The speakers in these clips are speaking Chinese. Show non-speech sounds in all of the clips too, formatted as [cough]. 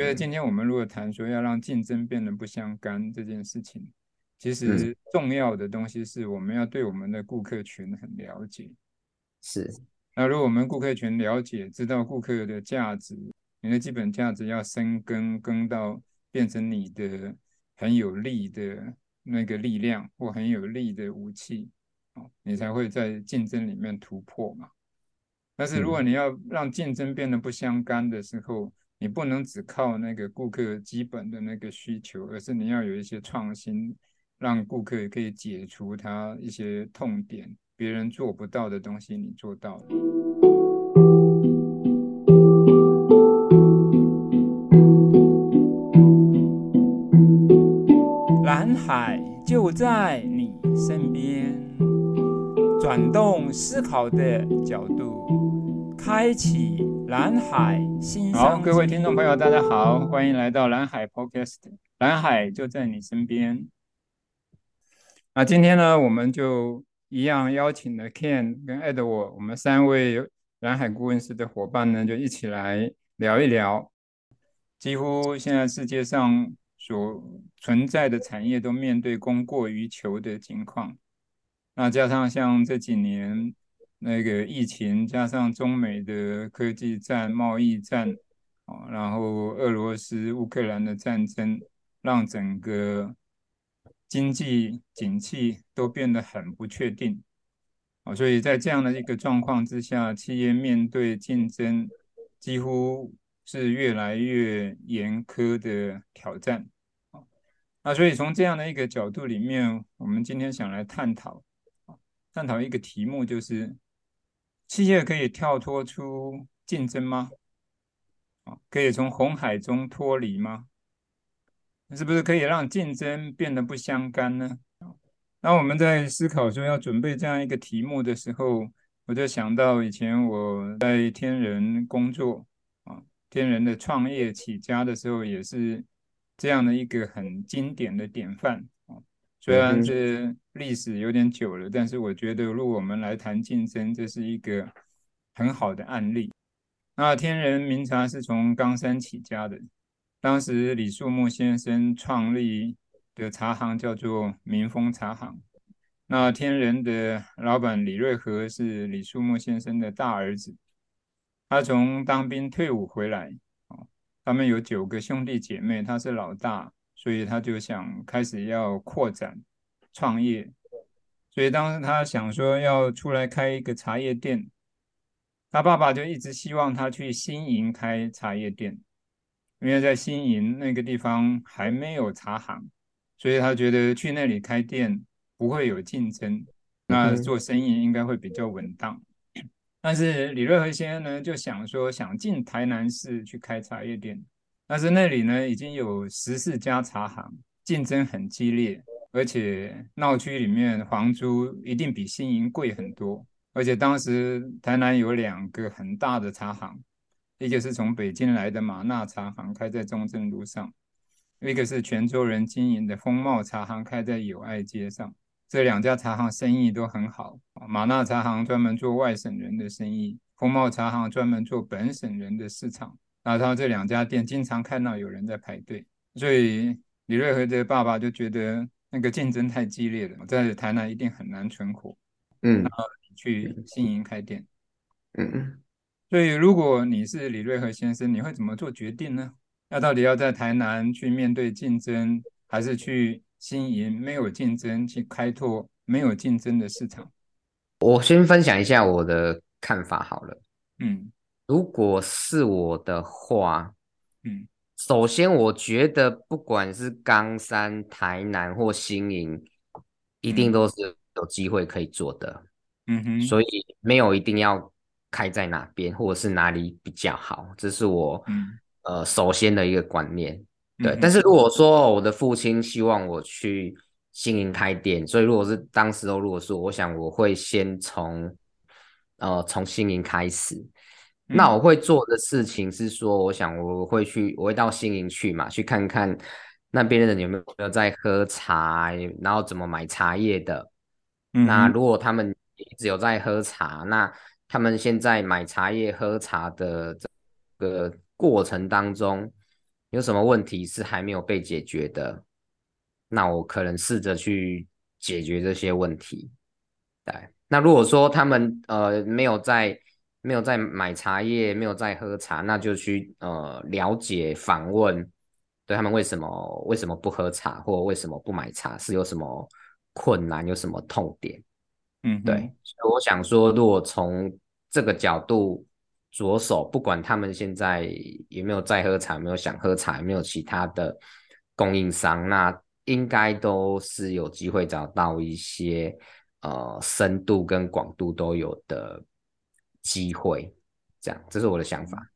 觉得今天我们如果谈说要让竞争变得不相干这件事情，其实重要的东西是我们要对我们的顾客群很了解。是。那如果我们顾客群了解，知道顾客的价值，你的基本价值要深耕，耕到变成你的很有力的那个力量或很有力的武器，哦，你才会在竞争里面突破嘛。但是如果你要让竞争变得不相干的时候，你不能只靠那个顾客基本的那个需求，而是你要有一些创新，让顾客可以解除他一些痛点，别人做不到的东西你做到了。蓝海就在你身边，转动思考的角度，开启。蓝海新好，各位听众朋友，大家好，欢迎来到蓝海 Podcast，蓝海就在你身边。那今天呢，我们就一样邀请了 Ken 跟 Edward，我们三位蓝海顾问师的伙伴呢，就一起来聊一聊。几乎现在世界上所存在的产业都面对供过于求的情况，那加上像这几年。那个疫情加上中美的科技战、贸易战，啊，然后俄罗斯、乌克兰的战争，让整个经济景气都变得很不确定，啊，所以在这样的一个状况之下，企业面对竞争几乎是越来越严苛的挑战，啊，那所以从这样的一个角度里面，我们今天想来探讨，探讨一个题目就是。企业可以跳脱出竞争吗？啊可以从红海中脱离吗？是不是可以让竞争变得不相干呢？那我们在思考说要准备这样一个题目的时候，我就想到以前我在天人工作啊，天人的创业起家的时候，也是这样的一个很经典的典范。虽然这历史有点久了，但是我觉得，如果我们来谈竞争，这是一个很好的案例。那天人茗茶是从冈山起家的，当时李树木先生创立的茶行叫做民丰茶行。那天人的老板李瑞和是李树木先生的大儿子，他从当兵退伍回来，他们有九个兄弟姐妹，他是老大。所以他就想开始要扩展创业，所以当时他想说要出来开一个茶叶店，他爸爸就一直希望他去新营开茶叶店，因为在新营那个地方还没有茶行，所以他觉得去那里开店不会有竞争，那做生意应该会比较稳当。但是李瑞和先生呢就想说想进台南市去开茶叶店。但是那里呢，已经有十四家茶行，竞争很激烈，而且闹区里面房租一定比新营贵很多。而且当时台南有两个很大的茶行，一个是从北京来的马纳茶行，开在中正路上；一个是泉州人经营的风貌茶行，开在友爱街上。这两家茶行生意都很好，马纳茶行专门做外省人的生意，风貌茶行专门做本省人的市场。然后他这两家店经常看到有人在排队，所以李瑞和的爸爸就觉得那个竞争太激烈了，在台南一定很难存活。嗯，然后去新营开店。嗯嗯。所以如果你是李瑞和先生，你会怎么做决定呢？要到底要在台南去面对竞争，还是去新营没有竞争去开拓没有竞争的市场？我先分享一下我的看法好了。嗯。如果是我的话，嗯，首先我觉得不管是冈山、台南或新营，一定都是有机会可以做的，嗯哼，所以没有一定要开在哪边或者是哪里比较好，这是我、嗯、呃首先的一个观念。对，嗯、但是如果说我的父亲希望我去新营开店，所以如果是当时候如果说我想我会先从呃从新营开始。那我会做的事情是说，我想我会去，我会到新营去嘛，去看看那边的人有没有在喝茶，然后怎么买茶叶的。嗯、那如果他们一直有在喝茶，那他们现在买茶叶喝茶的这个过程当中，有什么问题是还没有被解决的，那我可能试着去解决这些问题。对，那如果说他们呃没有在没有在买茶叶，没有在喝茶，那就去呃了解访问，对他们为什么为什么不喝茶，或为什么不买茶，是有什么困难，有什么痛点？嗯，对，所以我想说，如果从这个角度着手，不管他们现在有没有在喝茶，有没有想喝茶，有没有其他的供应商，那应该都是有机会找到一些呃深度跟广度都有的机会。这样，这是我的想法。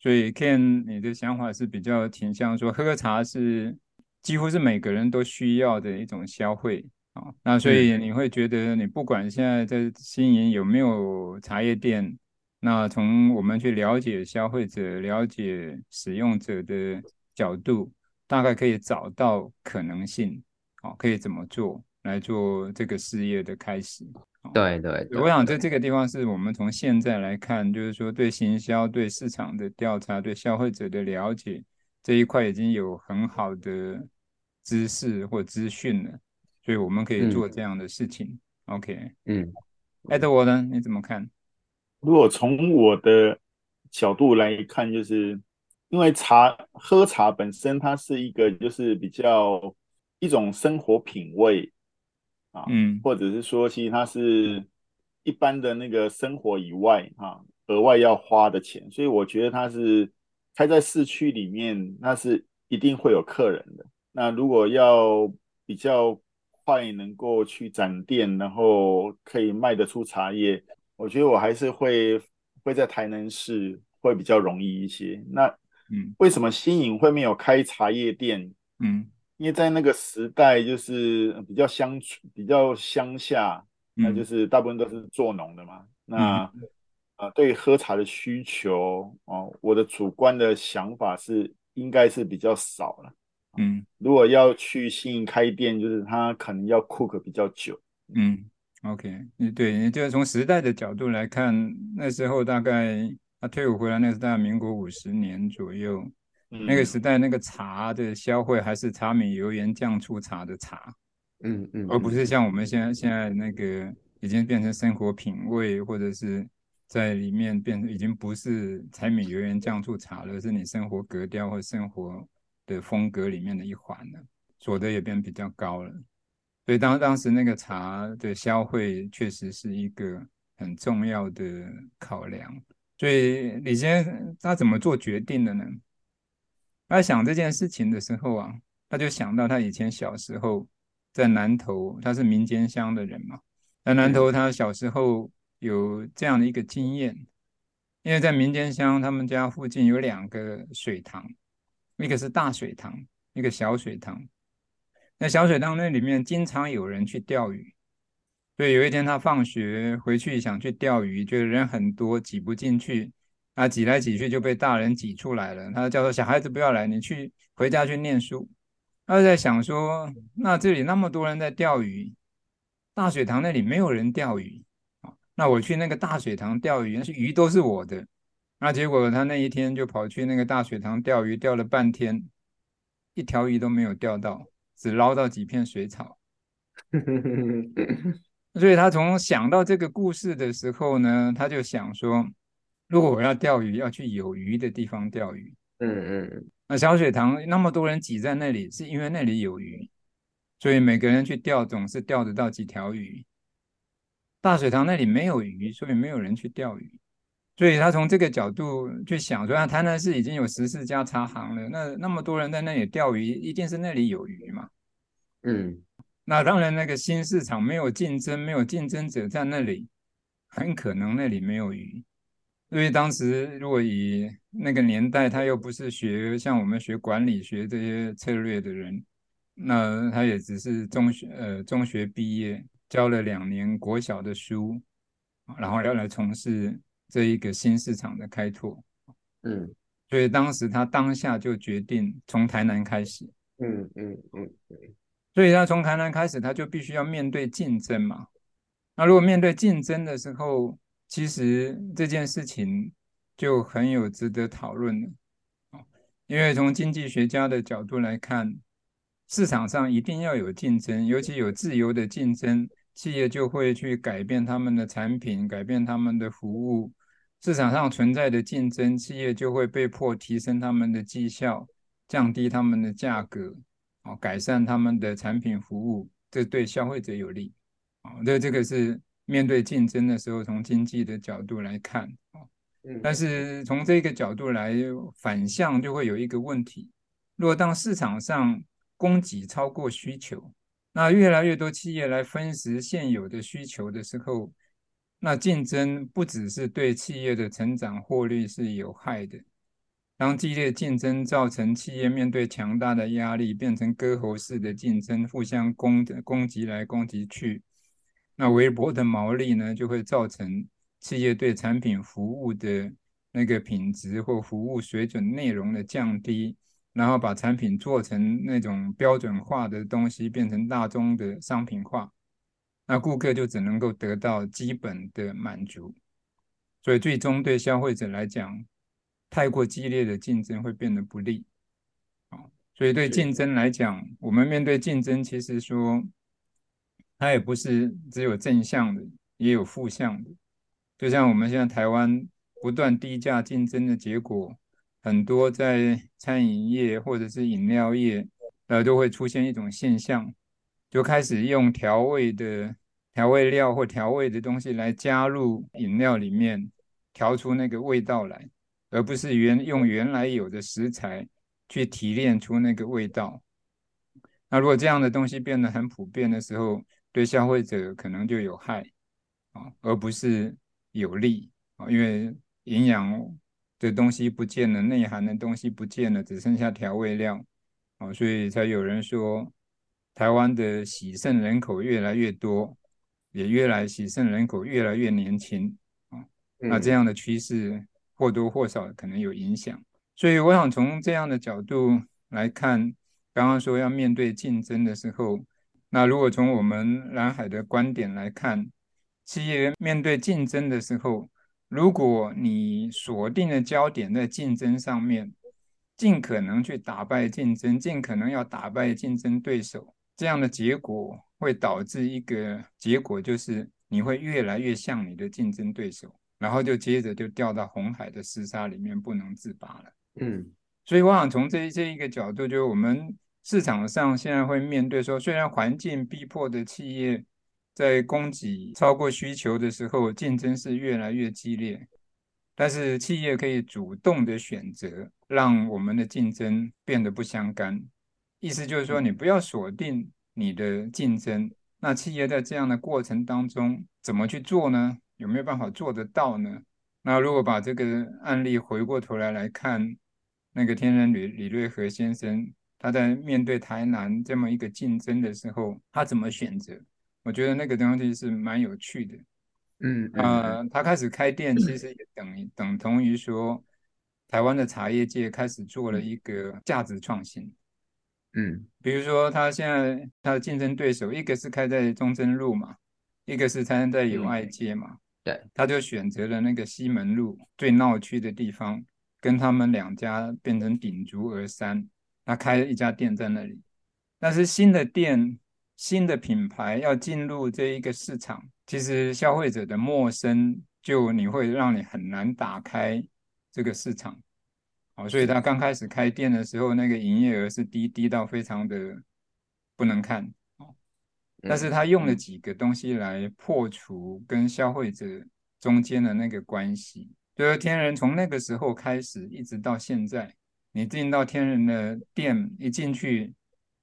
所以，Ken，你的想法是比较倾向说，喝茶是几乎是每个人都需要的一种消费啊。那所以你会觉得，你不管现在在新营有没有茶叶店，那从我们去了解消费者、了解使用者的角度，大概可以找到可能性，哦，可以怎么做来做这个事业的开始。对对，对，我想在这个地方是我们从现在来看，就是说对行销、对市场的调查、对消费者的了解这一块已经有很好的知识或资讯了。所以我们可以做这样的事情。嗯、OK，嗯，Edward 呢？你怎么看？如果从我的角度来看，就是因为茶喝茶本身它是一个就是比较一种生活品味啊，嗯，或者是说其实它是一般的那个生活以外啊，额外要花的钱，所以我觉得它是开在市区里面，那是一定会有客人的。那如果要比较。快能够去展店，然后可以卖得出茶叶，我觉得我还是会会在台南市会比较容易一些。那嗯，为什么新颖会没有开茶叶店？嗯，因为在那个时代就是比较乡比较乡下，那就是大部分都是做农的嘛。那呃，对喝茶的需求哦，我的主观的想法是应该是比较少了。嗯，如果要去新营开店，就是他可能要 cook 比较久。嗯，OK，你对，你就是从时代的角度来看，那时候大概他退伍回来，那是大概民国五十年左右，嗯，那个时代那个茶的消费还是茶米油盐酱醋茶的茶，嗯嗯，而不是像我们现在现在那个已经变成生活品味，或者是在里面变成已经不是柴米油盐酱醋茶了，是你生活格调或生活。的风格里面的一环了，所得也变比较高了，所以当当时那个茶的消费确实是一个很重要的考量。所以李先生他怎么做决定的呢？他想这件事情的时候啊，他就想到他以前小时候在南投，他是民间乡的人嘛，在南投他小时候有这样的一个经验，因为在民间乡，他们家附近有两个水塘。一个是大水塘，一个小水塘。那小水塘那里面经常有人去钓鱼，所以有一天他放学回去想去钓鱼，觉得人很多挤不进去，啊，挤来挤去就被大人挤出来了。他叫做小孩子不要来，你去回家去念书。他就在想说，那这里那么多人在钓鱼，大水塘那里没有人钓鱼，那我去那个大水塘钓鱼，那些鱼都是我的。那结果他那一天就跑去那个大水塘钓鱼，钓了半天，一条鱼都没有钓到，只捞到几片水草。[laughs] 所以他从想到这个故事的时候呢，他就想说，如果我要钓鱼，要去有鱼的地方钓鱼。嗯嗯。那小水塘那么多人挤在那里，是因为那里有鱼，所以每个人去钓总是钓得到几条鱼。大水塘那里没有鱼，所以没有人去钓鱼。所以他从这个角度去想说，啊，台南市已经有十四家茶行了，那那么多人在那里钓鱼，一定是那里有鱼嘛。嗯，那当然，那个新市场没有竞争，没有竞争者在那里，很可能那里没有鱼。因为当时如果以那个年代，他又不是学像我们学管理学这些策略的人，那他也只是中学呃中学毕业，教了两年国小的书，然后要来从事。这一个新市场的开拓，嗯，所以当时他当下就决定从台南开始，嗯嗯嗯，所以他从台南开始，他就必须要面对竞争嘛。那如果面对竞争的时候，其实这件事情就很有值得讨论的。因为从经济学家的角度来看，市场上一定要有竞争，尤其有自由的竞争，企业就会去改变他们的产品，改变他们的服务。市场上存在的竞争，企业就会被迫提升他们的绩效，降低他们的价格，啊，改善他们的产品服务，这对消费者有利。啊，这这个是面对竞争的时候，从经济的角度来看，啊。但是从这个角度来反向，就会有一个问题：如果当市场上供给超过需求，那越来越多企业来分食现有的需求的时候，那竞争不只是对企业的成长获利是有害的。当激烈竞争造成企业面对强大的压力，变成割喉式的竞争，互相攻的攻击来攻击去，那微薄的毛利呢，就会造成。企业对产品服务的那个品质或服务水准内容的降低，然后把产品做成那种标准化的东西，变成大宗的商品化，那顾客就只能够得到基本的满足，所以最终对消费者来讲，太过激烈的竞争会变得不利。所以对竞争来讲，我们面对竞争，其实说它也不是只有正向的，也有负向的。就像我们现在台湾不断低价竞争的结果，很多在餐饮业或者是饮料业，呃，都会出现一种现象，就开始用调味的调味料或调味的东西来加入饮料里面，调出那个味道来，而不是原用原来有的食材去提炼出那个味道。那如果这样的东西变得很普遍的时候，对消费者可能就有害啊，而不是。有利啊，因为营养的东西不见了，内涵的东西不见了，只剩下调味料啊，所以才有人说，台湾的喜肾人口越来越多，也越来喜肾人口越来越年轻啊，那这样的趋势或多或少可能有影响，所以我想从这样的角度来看，刚刚说要面对竞争的时候，那如果从我们蓝海的观点来看。企业面对竞争的时候，如果你锁定的焦点在竞争上面，尽可能去打败竞争，尽可能要打败竞争对手，这样的结果会导致一个结果，就是你会越来越像你的竞争对手，然后就接着就掉到红海的厮杀里面不能自拔了。嗯，所以我想从这这一个角度，就是我们市场上现在会面对说，虽然环境逼迫的企业。在供给超过需求的时候，竞争是越来越激烈。但是企业可以主动的选择，让我们的竞争变得不相干。意思就是说，你不要锁定你的竞争。那企业在这样的过程当中，怎么去做呢？有没有办法做得到呢？那如果把这个案例回过头来来看，那个天然李李瑞和先生，他在面对台南这么一个竞争的时候，他怎么选择？我觉得那个东西是蛮有趣的，嗯啊，他开始开店，其实也等于等同于说，台湾的茶叶界开始做了一个价值创新，嗯，比如说他现在他的竞争对手，一个是开在中正路嘛，一个是开在友爱。街嘛，对，他就选择了那个西门路最闹区的地方，跟他们两家变成鼎足而三，他开了一家店在那里，但是新的店。新的品牌要进入这一个市场，其实消费者的陌生就你会让你很难打开这个市场，好，所以他刚开始开店的时候，那个营业额是低低到非常的不能看，但是他用了几个东西来破除跟消费者中间的那个关系，就是天人从那个时候开始一直到现在，你进到天人的店一进去。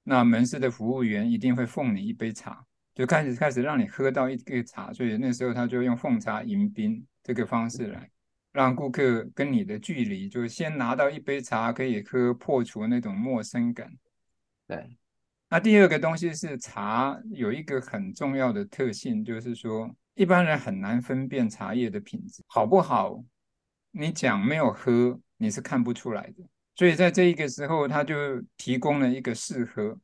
那门市的服务员一定会奉你一杯茶，就开始开始让你喝到一个茶，所以那时候他就用奉茶迎宾这个方式来让顾客跟你的距离，就先拿到一杯茶可以喝，破除那种陌生感。对，那第二个东西是茶有一个很重要的特性，就是说一般人很难分辨茶叶的品质好不好，你讲没有喝，你是看不出来的。所以在这一个时候，他就提供了一个试喝，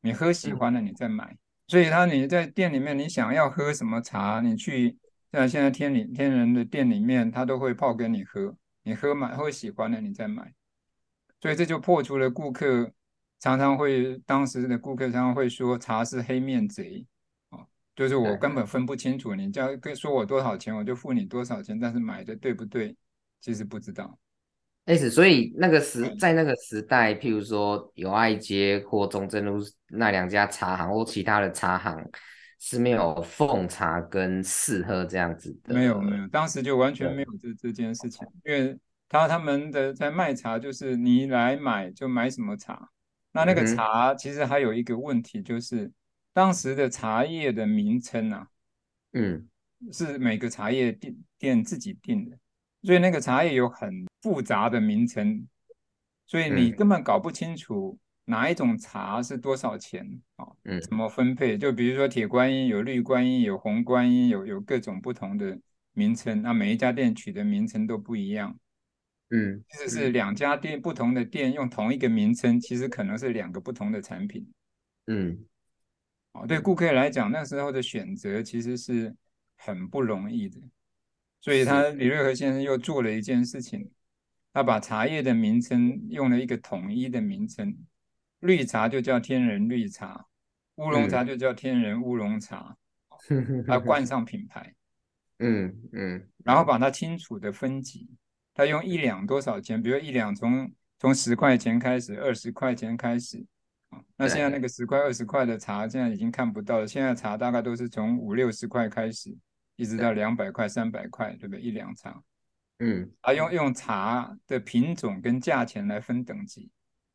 你喝喜欢了，你再买。所以他你在店里面，你想要喝什么茶，你去像现在天里天人的店里面，他都会泡给你喝。你喝买喝喜欢了，你再买。所以这就破除了顾客常常会当时的顾客常常会说茶是黑面贼啊，就是我根本分不清楚，你叫跟说我多少钱我就付你多少钱，但是买的对不对，其实不知道。所以那个时在那个时代，譬如说友爱街或中正路那两家茶行或其他的茶行是没有奉茶跟试喝这样子的。没有没有，当时就完全没有这这件事情，因为他他们的在卖茶就是你来买就买什么茶。那那个茶其实还有一个问题，就是当时的茶叶的名称啊，嗯，是每个茶叶店店自己定的。所以那个茶叶有很复杂的名称，所以你根本搞不清楚哪一种茶是多少钱啊？嗯，怎么分配？就比如说铁观音有绿观音，有红观音，有有各种不同的名称，那每一家店取的名称都不一样。嗯，其实是两家店不同的店用同一个名称，其实可能是两个不同的产品。嗯，哦，对顾客来讲，那时候的选择其实是很不容易的。所以他李瑞和先生又做了一件事情，他把茶叶的名称用了一个统一的名称，绿茶就叫天人绿茶，乌龙茶就叫天人乌龙茶，[laughs] 他冠上品牌，嗯嗯，然后把它清楚的分级，他用一两多少钱，比如一两从从十块钱开始，二十块钱开始，那现在那个十块二十块的茶现在已经看不到了，现在茶大概都是从五六十块开始。一直到两百块、三百块，对不对？一两茶，嗯，啊，用用茶的品种跟价钱来分等级，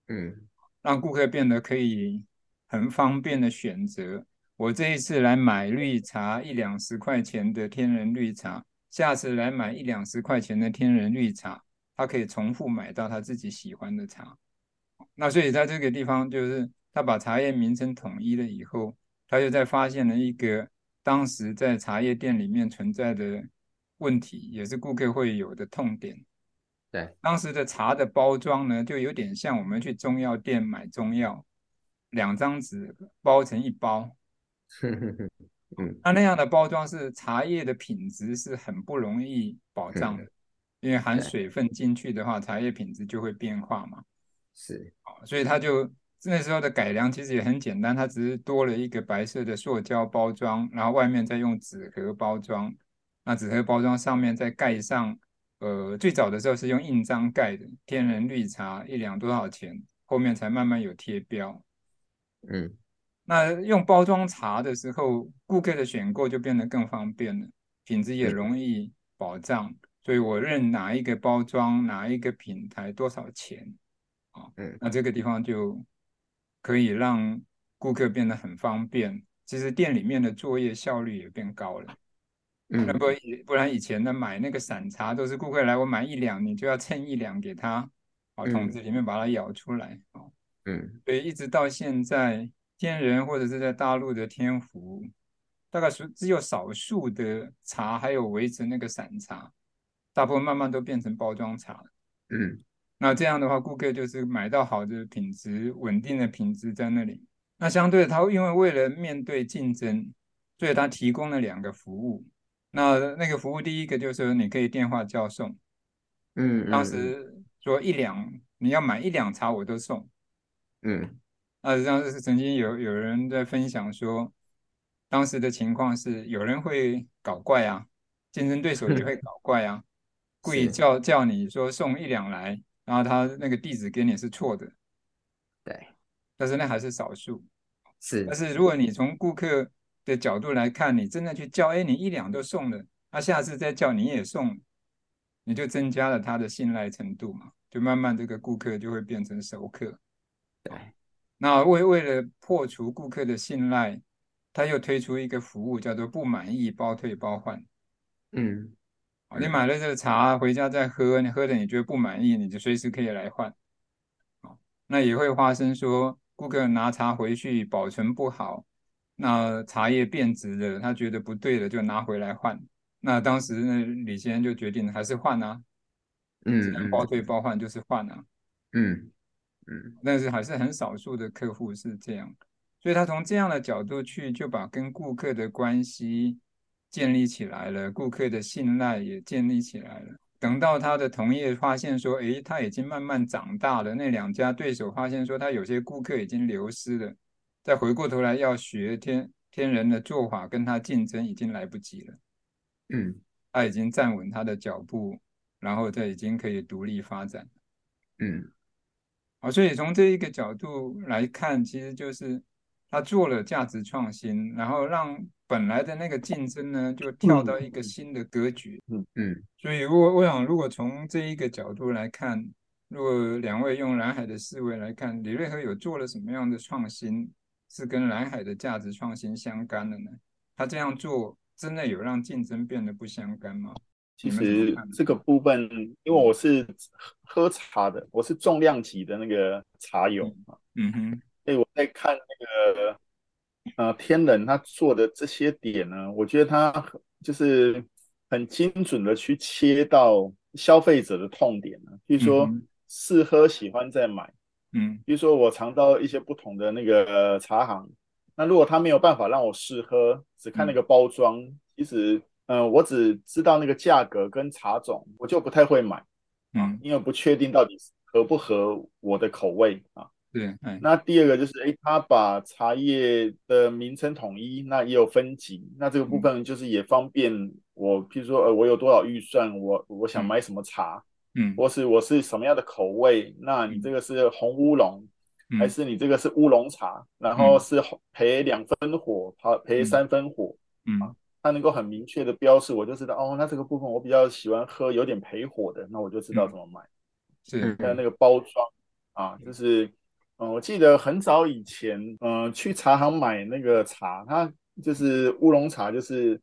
嗯，让顾客变得可以很方便的选择。我这一次来买绿茶，一两十块钱的天然绿茶，下次来买一两十块钱的天然绿茶，他可以重复买到他自己喜欢的茶。那所以在这个地方，就是他把茶叶名称统一了以后，他又在发现了一个。当时在茶叶店里面存在的问题，也是顾客会有的痛点。对，当时的茶的包装呢，就有点像我们去中药店买中药，两张纸包成一包。[laughs] 嗯，那那样的包装是茶叶的品质是很不容易保障的，因为含水分进去的话，茶叶品质就会变化嘛。是，所以他就。那时候的改良其实也很简单，它只是多了一个白色的塑胶包装，然后外面再用纸盒包装。那纸盒包装上面再盖上，呃，最早的时候是用印章盖的，天人绿茶一两多少钱，后面才慢慢有贴标。嗯，那用包装茶的时候，顾客的选购就变得更方便了，品质也容易保障。所以我认哪一个包装，哪一个品牌多少钱，啊，嗯，那这个地方就。可以让顾客变得很方便，其实店里面的作业效率也变高了。嗯，不不然以前呢，买那个散茶都是顾客来，我买一两，你就要称一两给他，好，桶子里面把它舀出来，哦，嗯，所以一直到现在，天人或者是在大陆的天福，大概是只有少数的茶还有维持那个散茶，大部分慢慢都变成包装茶。嗯。那这样的话，顾客就是买到好的品质、稳定的品质在那里。那相对他，因为为了面对竞争，所以他提供了两个服务。那那个服务，第一个就是你可以电话叫送。嗯，当时说一两，你要买一两茶我都送。嗯，那实际上是曾经有有人在分享说，当时的情况是有人会搞怪啊，竞争对手也会 [laughs] 搞怪啊，故意叫叫你说送一两来。然后他那个地址给你是错的，对，但是那还是少数，是。但是如果你从顾客的角度来看，你真的去叫，哎，你一两都送了，他下次再叫你也送，你就增加了他的信赖程度嘛，就慢慢这个顾客就会变成熟客。对，那为为了破除顾客的信赖，他又推出一个服务叫做不满意包退包换。嗯。你买了这个茶回家再喝，你喝的你觉得不满意，你就随时可以来换。那也会发生说顾客拿茶回去保存不好，那茶叶变质了，他觉得不对了，就拿回来换。那当时呢，李先生就决定还是换啊，嗯，包退包换就是换啊，嗯嗯，但是还是很少数的客户是这样，所以他从这样的角度去就把跟顾客的关系。建立起来了，顾客的信赖也建立起来了。等到他的同业发现说，诶，他已经慢慢长大了，那两家对手发现说他有些顾客已经流失了，再回过头来要学天天人的做法跟他竞争，已经来不及了。嗯，他已经站稳他的脚步，然后他已经可以独立发展。嗯，好，所以从这一个角度来看，其实就是他做了价值创新，然后让。本来的那个竞争呢，就跳到一个新的格局。嗯嗯，所以我我想，如果从这一个角度来看，如果两位用蓝海的思维来看，李瑞和有做了什么样的创新，是跟蓝海的价值创新相干的呢？他这样做真的有让竞争变得不相干吗？其实这个部分，因为我是喝茶的，我是重量级的那个茶友。嗯哼，所以我在看那个。呃，天人他做的这些点呢，我觉得他就是很精准的去切到消费者的痛点呢。比如说试喝喜欢再买，嗯，比如说我尝到一些不同的那个茶行，那如果他没有办法让我试喝，只看那个包装，嗯、其实，嗯、呃，我只知道那个价格跟茶种，我就不太会买，嗯，因为不确定到底合不合我的口味啊。对，那第二个就是，哎，他把茶叶的名称统一，那也有分级，那这个部分就是也方便我，譬如说，呃，我有多少预算，我我想买什么茶，嗯，或是我是什么样的口味，那你这个是红乌龙，还是你这个是乌龙茶，然后是焙两分火，焙焙三分火，嗯，它能够很明确的标示，我就知道，哦，那这个部分我比较喜欢喝有点焙火的，那我就知道怎么买，是，还有那个包装啊，就是。嗯，我记得很早以前，呃，去茶行买那个茶，它就是乌龙茶，就是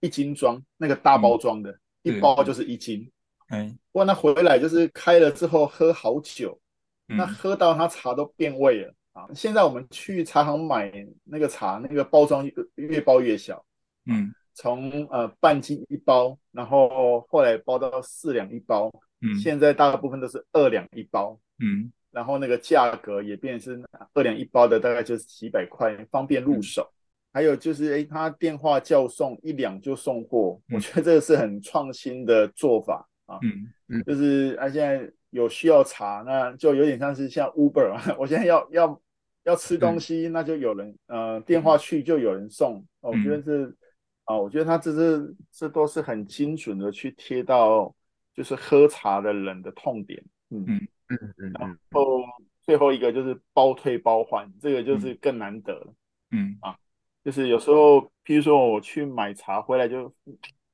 一斤装，那个大包装的，嗯、一包就是一斤。哎，不过那回来就是开了之后喝好久，嗯、那喝到它茶都变味了啊。现在我们去茶行买那个茶，那个包装越包越小，嗯，从呃半斤一包，然后后来包到四两一包，嗯，现在大部分都是二两一包，嗯。然后那个价格也变成二两一包的，大概就是几百块，方便入手。嗯、还有就是，哎，他电话叫送一两就送货，嗯、我觉得这个是很创新的做法啊。嗯嗯，就是啊，现在有需要茶，那就有点像是像 Uber 啊，[laughs] 我现在要要要吃东西，嗯、那就有人呃电话去就有人送。嗯、我觉得是啊，我觉得他这是这都是很精准的去贴到就是喝茶的人的痛点。嗯。嗯嗯嗯，然后最后一个就是包退包换，这个就是更难得了。嗯啊，就是有时候，譬如说我去买茶回来，就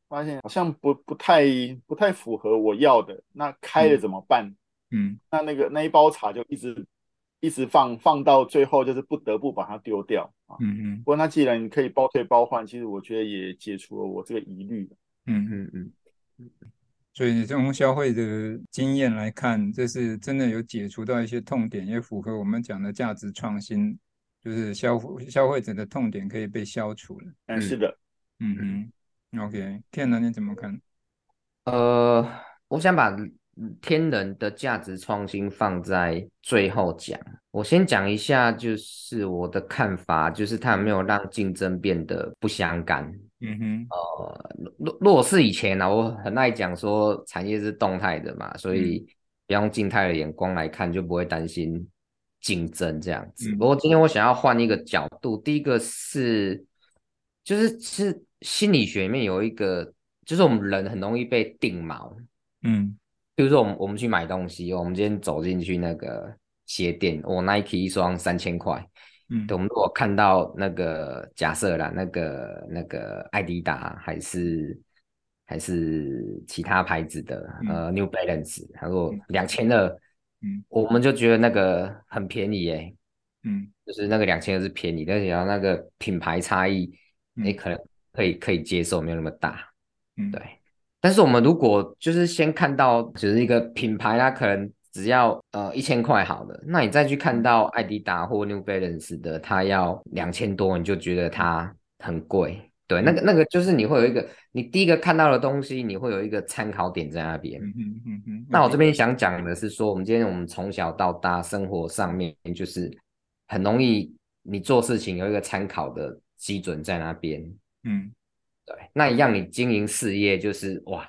发现好像不不太不太符合我要的，那开了怎么办？嗯，那那个那一包茶就一直一直放放到最后，就是不得不把它丢掉啊。嗯嗯。不过那既然你可以包退包换，其实我觉得也解除了我这个疑虑。嗯嗯嗯。所以从消费的经验来看，这是真的有解除到一些痛点，也符合我们讲的价值创新，就是消消费者的痛点可以被消除了。嗯，是的，嗯嗯，OK，天人你怎么看？呃，我想把天人的价值创新放在最后讲。我先讲一下，就是我的看法，就是它有没有让竞争变得不相干。嗯哼，呃，如如果是以前呢、啊，我很爱讲说产业是动态的嘛，所以要用静态的眼光来看，就不会担心竞争这样子。嗯、不过今天我想要换一个角度，第一个是，就是是心理学里面有一个，就是我们人很容易被定锚，嗯，比如说我们我们去买东西，我们今天走进去那个鞋店，我 Nike 一双三千块。嗯，对，我们如果看到那个假设啦，那个那个艾迪达还是还是其他牌子的，嗯、呃，New Balance，他说两千二，嗯，我们就觉得那个很便宜耶、欸，嗯，就是那个两千二是便宜，但是然后那个品牌差异，你、嗯、可能可以可以接受，没有那么大，嗯，对。但是我们如果就是先看到就是一个品牌，它可能。只要呃一千块好了，那你再去看到艾迪达或 New Balance 的，它要两千多，你就觉得它很贵。对，那个那个就是你会有一个，你第一个看到的东西，你会有一个参考点在那边。嗯嗯嗯嗯。那我这边想讲的是说，我们今天我们从小到大生活上面，就是很容易你做事情有一个参考的基准在那边。嗯，对。那一样你经营事业就是哇。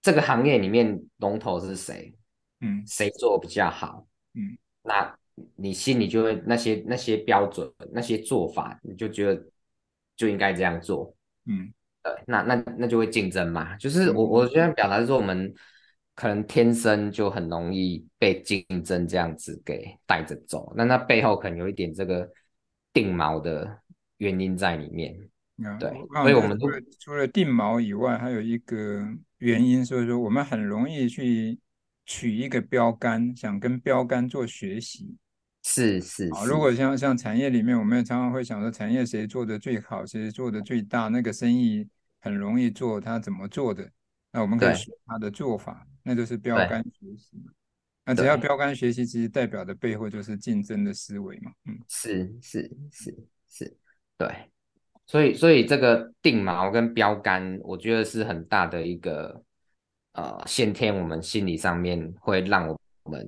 这个行业里面龙头是谁？嗯，谁做比较好？嗯，那你心里就会那些那些标准、那些做法，你就觉得就应该这样做。嗯，对，那那那就会竞争嘛。就是我我现在表达是说，我们可能天生就很容易被竞争这样子给带着走。那那背后可能有一点这个定锚的原因在里面。嗯、对，所以我们除了除了定锚以外，还有一个原因，所以说我们很容易去取一个标杆，想跟标杆做学习。是是，是。如果像像产业里面，我们也常常会想说，产业谁做的最好，谁做的最大，那个生意很容易做，他怎么做的，那我们可以学他的做法，那就是标杆学习。那只要标杆学习，其实代表的背后就是竞争的思维嘛。嗯，是是是是，对。所以，所以这个定锚跟标杆，我觉得是很大的一个呃先天我们心理上面会让我们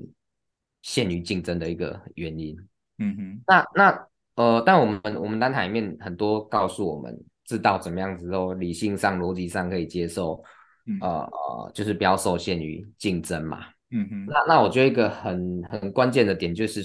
陷于竞争的一个原因。嗯哼。那那呃，但我们我们单台里面很多告诉我们，知道怎么样子都理性上、逻辑上可以接受，嗯、呃呃，就是不要受限于竞争嘛。嗯哼。那那我觉得一个很很关键的点就是。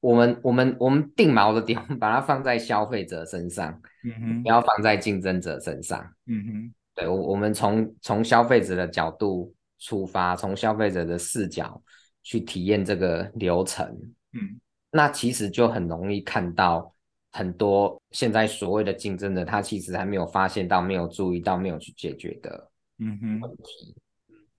我们我们我们定锚的点，把它放在消费者身上，嗯哼，不要放在竞争者身上，嗯哼，对，我我们从从消费者的角度出发，从消费者的视角去体验这个流程，嗯，那其实就很容易看到很多现在所谓的竞争者，他其实还没有发现到、没有注意到、没有去解决的，嗯哼，问题，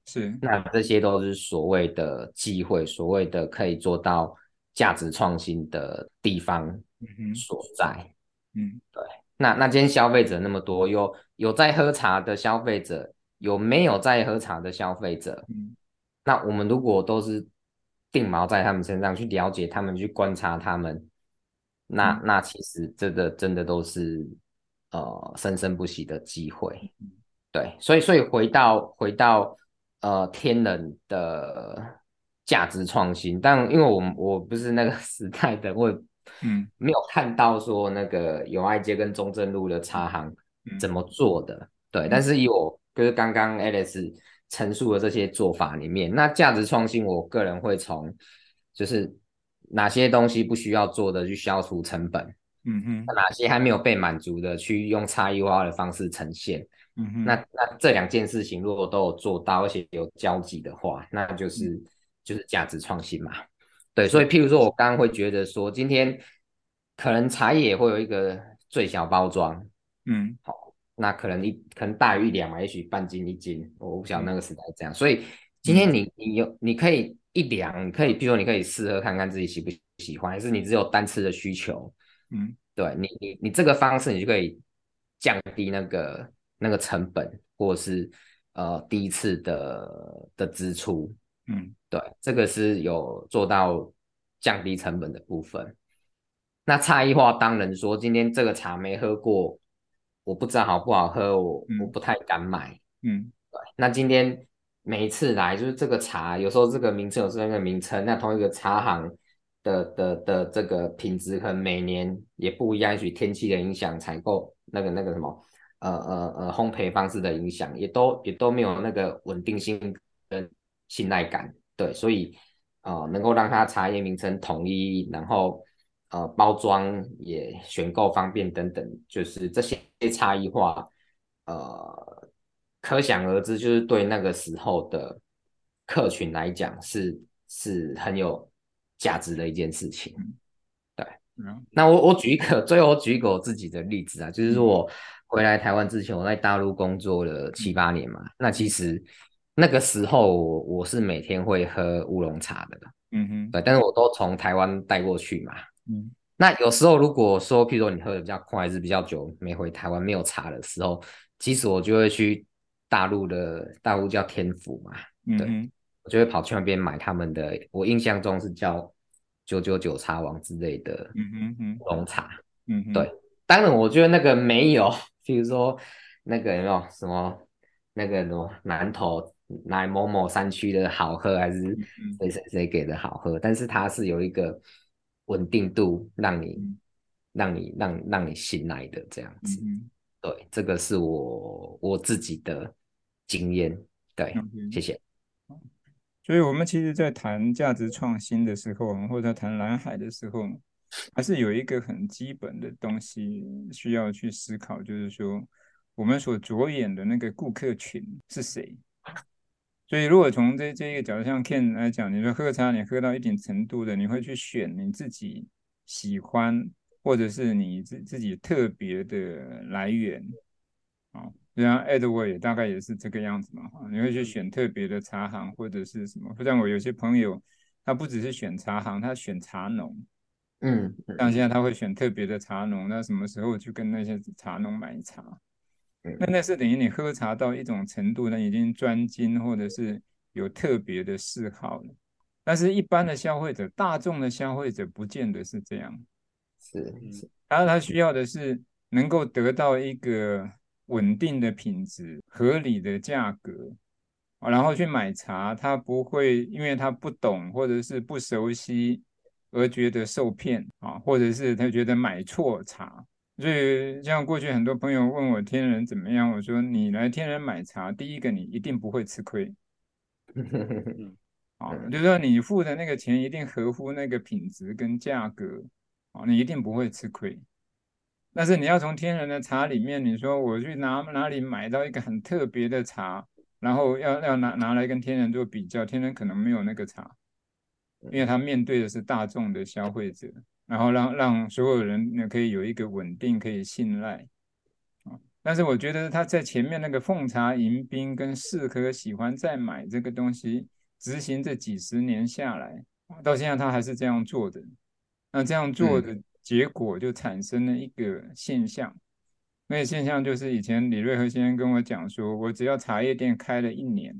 是，那这些都是所谓的机会，所谓的可以做到。价值创新的地方嗯所在，嗯，嗯，对。那那今天消费者那么多，有有在喝茶的消费者，有没有在喝茶的消费者？嗯，那我们如果都是定锚在他们身上，去了解他们，去观察他们，那、嗯、那其实这个真的都是呃生生不息的机会。对，所以所以回到回到呃天人的。价值创新，但因为我我不是那个 [laughs] 时代的，我嗯。没有看到说那个友爱街跟中正路的茶行怎么做的，嗯、对，但是以我就是刚刚 Alex 陈述的这些做法里面，那价值创新，我个人会从就是哪些东西不需要做的去消除成本，嗯哼，哪些还没有被满足的去用差异化的方式呈现，嗯哼，那那这两件事情如果都有做到，而且有交集的话，那就是。嗯。就是价值创新嘛，对，所以譬如说，我刚刚会觉得说，今天可能茶叶会有一个最小包装，嗯，好，那可能一可能大于一两嘛，也许半斤一斤，我不晓得那个时代这样，所以今天你你有你可以一两，你可以，譬如说你可以试喝看看自己喜不喜欢，还是你只有单次的需求，嗯，对你你你这个方式，你就可以降低那个那个成本，或者是呃第一次的的支出。嗯，对，这个是有做到降低成本的部分。那差异化当然说，今天这个茶没喝过，我不知道好不好喝，我、嗯、我不太敢买。嗯，对。那今天每一次来，就是这个茶，有时候这个名称，有时候那个名称，那同一个茶行的的的这个品质，可能每年也不一样，也许天气的影响，采购那个那个什么，呃呃呃，烘焙方式的影响，也都也都没有那个稳定性跟。信赖感，对，所以呃，能够让它茶叶名称统一，然后呃，包装也选购方便等等，就是这些差异化，呃，可想而知，就是对那个时候的客群来讲是是很有价值的一件事情。对，嗯，那我我举一个，最后举一个我自己的例子啊，就是说我回来台湾之前，我在大陆工作了七八年嘛，那其实。那个时候我我是每天会喝乌龙茶的，嗯哼，对，但是我都从台湾带过去嘛，嗯，那有时候如果说，譬如说你喝的比较快，还是比较久没回台湾没有茶的时候，其实我就会去大陆的大陆叫天府嘛，对，我就会跑去那边买他们的，我印象中是叫九九九茶王之类的，嗯哼哼，乌龙茶，嗯哼，对，当然我觉得那个没有，[laughs] 譬如说那个有没有什么那个什么南投。来某某山区的好喝，还是谁谁谁给的好喝？嗯、但是它是有一个稳定度，让你、嗯、让你让让你信赖的这样子。嗯、对，这个是我我自己的经验对，谢谢。所以，我们其实，在谈价值创新的时候，或者谈蓝海的时候，还是有一个很基本的东西需要去思考，就是说，我们所着眼的那个顾客群是谁。所以，如果从这这一个角度，像 Ken 来讲，你说喝茶，你喝到一定程度的，你会去选你自己喜欢，或者是你自自己特别的来源，啊，就像 Edward 也大概也是这个样子嘛，你会去选特别的茶行或者是什么？不像我有些朋友，他不只是选茶行，他选茶农，嗯，像现在他会选特别的茶农，那什么时候去跟那些茶农买茶？那那是等于你喝茶到一种程度呢，已经专精或者是有特别的嗜好了。但是，一般的消费者、大众的消费者不见得是这样。是是，然后他需要的是能够得到一个稳定的品质、合理的价格，然后去买茶，他不会因为他不懂或者是不熟悉而觉得受骗啊，或者是他觉得买错茶。所以，像过去很多朋友问我天人怎么样，我说你来天人买茶，第一个你一定不会吃亏，啊，就是说你付的那个钱一定合乎那个品质跟价格，啊，你一定不会吃亏。但是你要从天人的茶里面，你说我去哪哪里买到一个很特别的茶，然后要要拿拿来跟天人做比较，天人可能没有那个茶，因为他面对的是大众的消费者。然后让让所有人呢可以有一个稳定可以信赖啊，但是我觉得他在前面那个奉茶迎宾跟适合喜欢再买这个东西执行这几十年下来，到现在他还是这样做的。那这样做的结果就产生了一个现象，那个现象就是以前李瑞和先生跟我讲说，我只要茶叶店开了一年。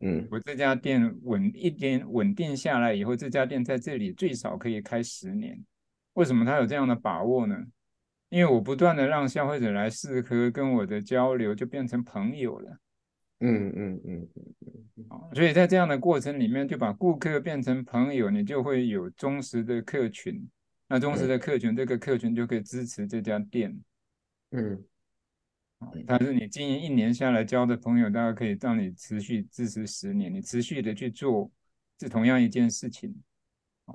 嗯，我这家店稳一点稳定下来以后，这家店在这里最少可以开十年。为什么他有这样的把握呢？因为我不断的让消费者来试喝，跟我的交流就变成朋友了。嗯嗯嗯嗯，好，所以在这样的过程里面，就把顾客变成朋友，你就会有忠实的客群。那忠实的客群，这个客群就可以支持这家店。嗯。但是你经营一年下来交的朋友，大概可以让你持续支持十年。你持续的去做是同样一件事情，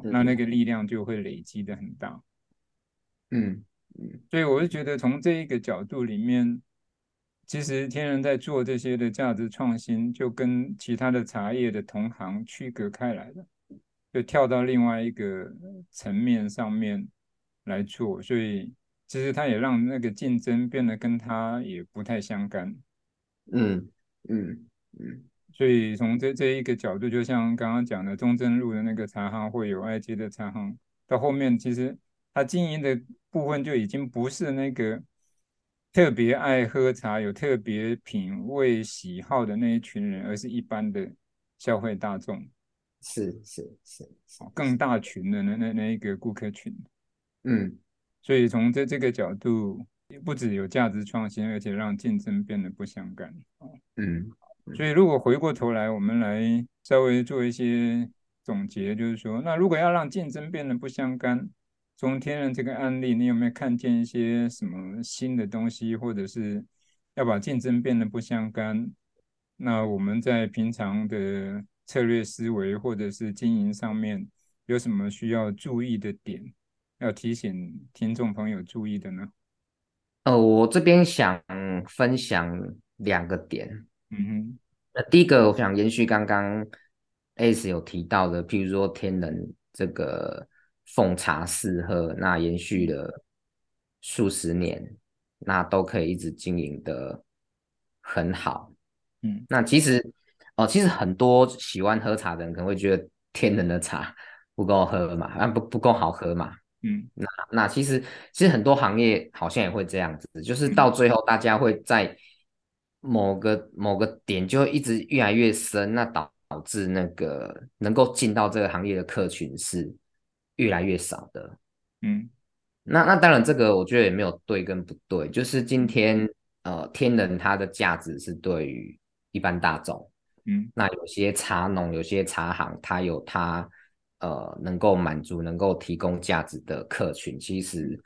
那那个力量就会累积的很大。嗯嗯，所以我是觉得从这一个角度里面，其实天人在做这些的价值创新，就跟其他的茶叶的同行区隔开来了，就跳到另外一个层面上面来做，所以。其实他也让那个竞争变得跟他也不太相干，嗯嗯嗯，所以从这这一个角度，就像刚刚讲的中正路的那个茶行，或有爱街的茶行，到后面其实他经营的部分就已经不是那个特别爱喝茶、有特别品味喜好的那一群人，而是一般的消费大众，是是是，是，更大群的那那那一个顾客群，嗯。所以从这这个角度，不只有价值创新，而且让竞争变得不相干。嗯，所以如果回过头来，我们来稍微做一些总结，就是说，那如果要让竞争变得不相干，从天然这个案例，你有没有看见一些什么新的东西，或者是要把竞争变得不相干？那我们在平常的策略思维或者是经营上面，有什么需要注意的点？要提醒听众朋友注意的呢？呃，我这边想分享两个点。嗯哼，那第一个，我想延续刚刚 Ace 有提到的，譬如说天人这个奉茶适喝，那延续了数十年，那都可以一直经营的很好。嗯，那其实哦、呃，其实很多喜欢喝茶的人可能会觉得天人的茶不够喝嘛，啊不不够好喝嘛。嗯，那那其实其实很多行业好像也会这样子，就是到最后大家会在某个某个点就一直越来越深，那导导致那个能够进到这个行业的客群是越来越少的。嗯，那那当然这个我觉得也没有对跟不对，就是今天呃天人它的价值是对于一般大众，嗯，那有些茶农有些茶行它有它。呃，能够满足、能够提供价值的客群，其实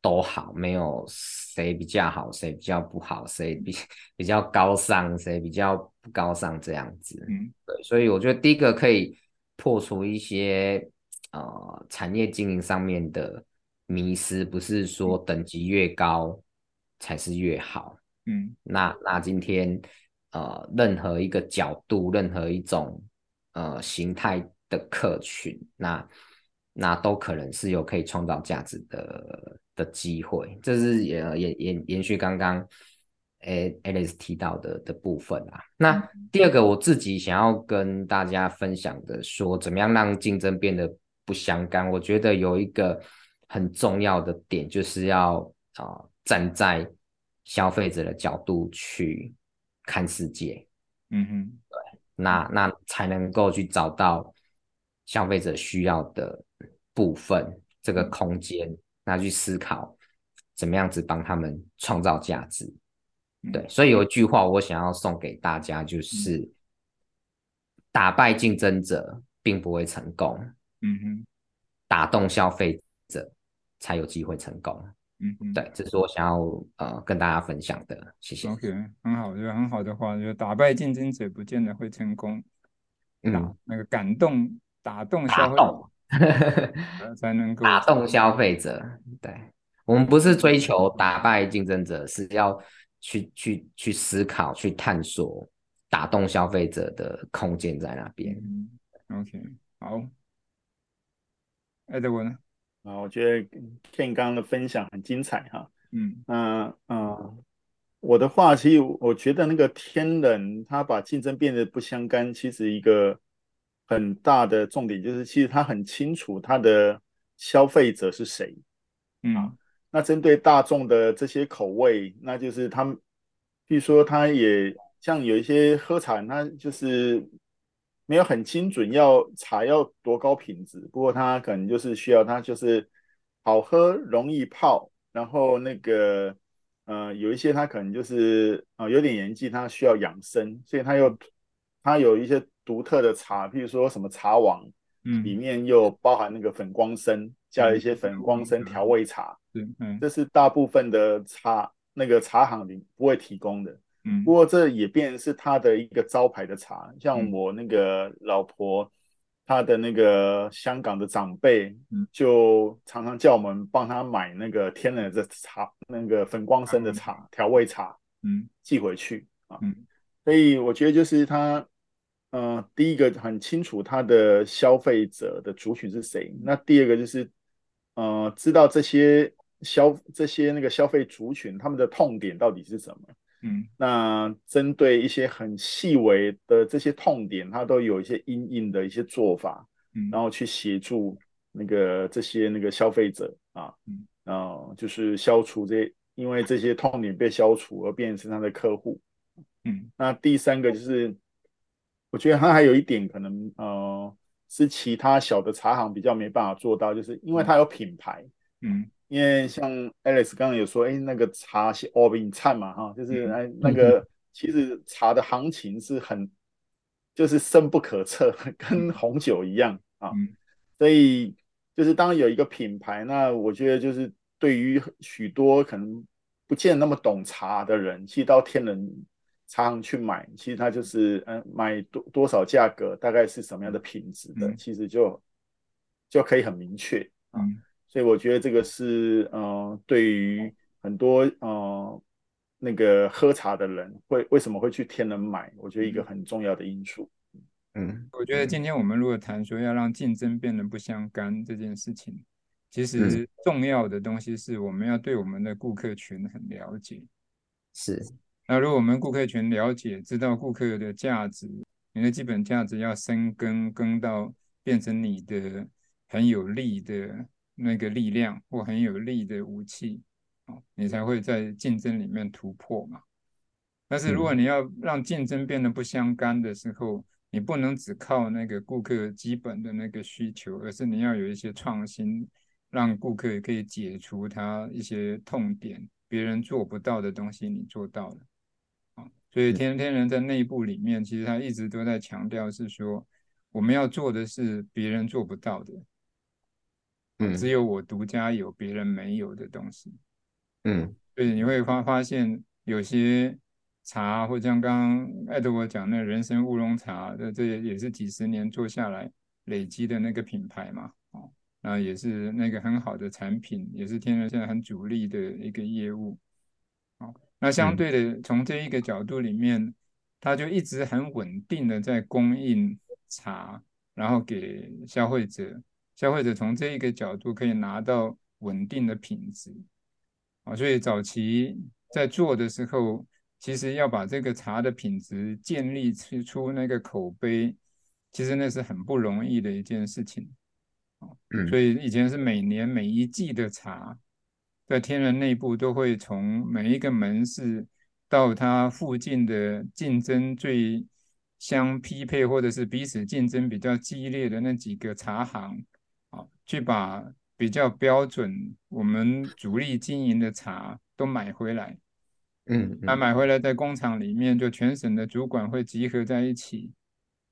都好，没有谁比较好，谁比较不好，谁比比较高尚，谁比较不高尚这样子。嗯，对，所以我觉得第一个可以破除一些呃产业经营上面的迷失，不是说等级越高才是越好。嗯，那那今天呃任何一个角度，任何一种呃形态的客群，那那都可能是有可以创造价值的的机会，这是也也延延续刚刚 Alex 提到的的部分啊。那第二个我自己想要跟大家分享的，说怎么样让竞争变得不相干？我觉得有一个很重要的点，就是要啊、呃、站在消费者的角度去看世界。嗯哼，对，那那才能够去找到消费者需要的部分，这个空间。那去思考怎么样子帮他们创造价值，对，所以有一句话我想要送给大家，就是打败竞争者并不会成功，嗯哼，打动消费者才有机会成功，嗯哼，对，这是我想要呃跟大家分享的，谢谢。OK，很好，就很好的话，就打败竞争者不见得会成功，嗯，那个感动打动消费者。才能够打动消费者。对，我们不是追求打败竞争者，是要去去去思考、去探索打动消费者的空间在那边。嗯、OK，好。Edwin 啊，我觉得 Ken 刚刚的分享很精彩哈。嗯，嗯嗯，我的话，其实我觉得那个天人他把竞争变得不相干，其实一个。很大的重点就是，其实他很清楚他的消费者是谁，嗯，啊，那针对大众的这些口味，那就是他们，比如说他也像有一些喝茶，他就是没有很精准要茶要多高品质，不过他可能就是需要他就是好喝、容易泡，然后那个呃有一些他可能就是啊、呃、有点年纪，他需要养生，所以他又他有一些。独特的茶，譬如说什么茶王，嗯，里面又包含那个粉光参，嗯、加了一些粉光参调味茶，嗯。嗯，这是大部分的茶那个茶行里不会提供的，嗯，不过这也变成是它的一个招牌的茶，像我那个老婆，她的那个香港的长辈，就常常叫我们帮他买那个天然的茶，那个粉光参的茶调味茶，嗯，寄回去啊，嗯，所以我觉得就是他。呃，第一个很清楚他的消费者的族群是谁。那第二个就是，呃，知道这些消这些那个消费族群他们的痛点到底是什么。嗯，那针对一些很细微的这些痛点，他都有一些阴影的一些做法，嗯，然后去协助那个这些那个消费者啊，嗯，然后就是消除这些，因为这些痛点被消除而变成他的客户。嗯，那第三个就是。我觉得它还有一点可能，呃，是其他小的茶行比较没办法做到，就是因为它有品牌，嗯，因为像 Alex 刚刚有说，哎，那个茶是欧宾菜嘛，哈，就是哎那个其实茶的行情是很，就是深不可测，跟红酒一样啊，所以就是当有一个品牌，那我觉得就是对于许多可能不见那么懂茶的人，去到天人。茶行去买，其实它就是嗯，买多多少价格，大概是什么样的品质的，嗯、其实就就可以很明确啊。所以我觉得这个是呃，对于很多呃那个喝茶的人会为什么会去天人买，我觉得一个很重要的因素。嗯，我觉得今天我们如果谈说要让竞争变得不相干这件事情，其实重要的东西是我们要对我们的顾客群很了解。是。那如果我们顾客群了解，知道顾客的价值，你的基本价值要深耕，耕到变成你的很有力的那个力量或很有力的武器，哦，你才会在竞争里面突破嘛。但是如果你要让竞争变得不相干的时候，你不能只靠那个顾客基本的那个需求，而是你要有一些创新，让顾客可以解除他一些痛点，别人做不到的东西你做到了。所以天天人在内部里面，其实他一直都在强调是说，我们要做的是别人做不到的。嗯，只有我独家有，别人没有的东西。嗯，所以你会发发现有些茶，或像刚刚艾德我讲那人参乌龙茶，这这也是几十年做下来累积的那个品牌嘛，哦，那也是那个很好的产品，也是天然现在很主力的一个业务。哦，那相对的，从这一个角度里面，它就一直很稳定的在供应茶，然后给消费者，消费者从这一个角度可以拿到稳定的品质。啊，所以早期在做的时候，其实要把这个茶的品质建立出那个口碑，其实那是很不容易的一件事情。嗯，所以以前是每年每一季的茶，在天人内部都会从每一个门市到它附近的竞争最相匹配，或者是彼此竞争比较激烈的那几个茶行，啊，去把。比较标准，我们主力经营的茶都买回来，嗯，那买回来在工厂里面，就全省的主管会集合在一起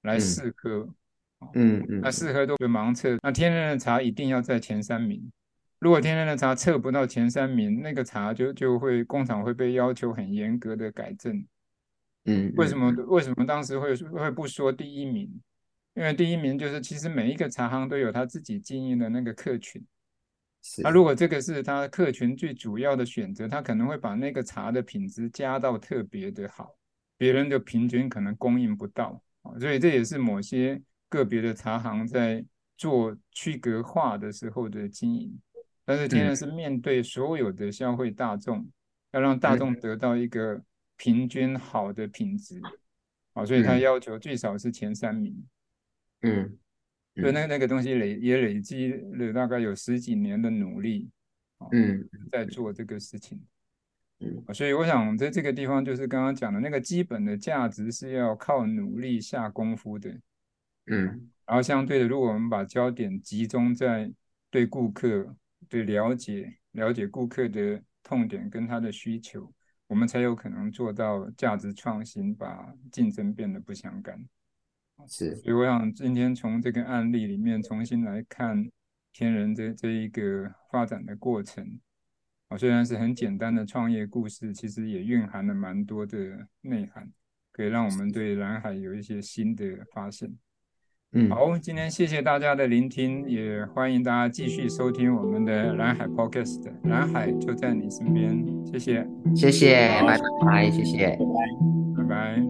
来试喝，嗯嗯，那试喝都会盲测，那天然的茶一定要在前三名，如果天天的茶测不到前三名，那个茶就就会工厂会被要求很严格的改正，嗯，为什么为什么当时会会不说第一名？因为第一名就是其实每一个茶行都有他自己经营的那个客群，那、啊、如果这个是他客群最主要的选择，他可能会把那个茶的品质加到特别的好，别人的平均可能供应不到，所以这也是某些个别的茶行在做区隔化的时候的经营。但是天然是面对所有的消费大众，要让大众得到一个平均好的品质，啊，所以他要求最少是前三名。嗯，所以那那个东西累也累积了大概有十几年的努力，嗯，在做这个事情，嗯，所以我想在这个地方就是刚刚讲的那个基本的价值是要靠努力下功夫的，嗯，然后相对的，如果我们把焦点集中在对顾客对了解了解顾客的痛点跟他的需求，我们才有可能做到价值创新，把竞争变得不相干。是，所以我想今天从这个案例里面重新来看天人这这一个发展的过程，啊，虽然是很简单的创业故事，其实也蕴含了蛮多的内涵，可以让我们对蓝海有一些新的发现。嗯，好，今天谢谢大家的聆听，也欢迎大家继续收听我们的蓝海 Podcast，蓝海就在你身边，谢谢，谢谢，拜拜，谢谢，拜拜。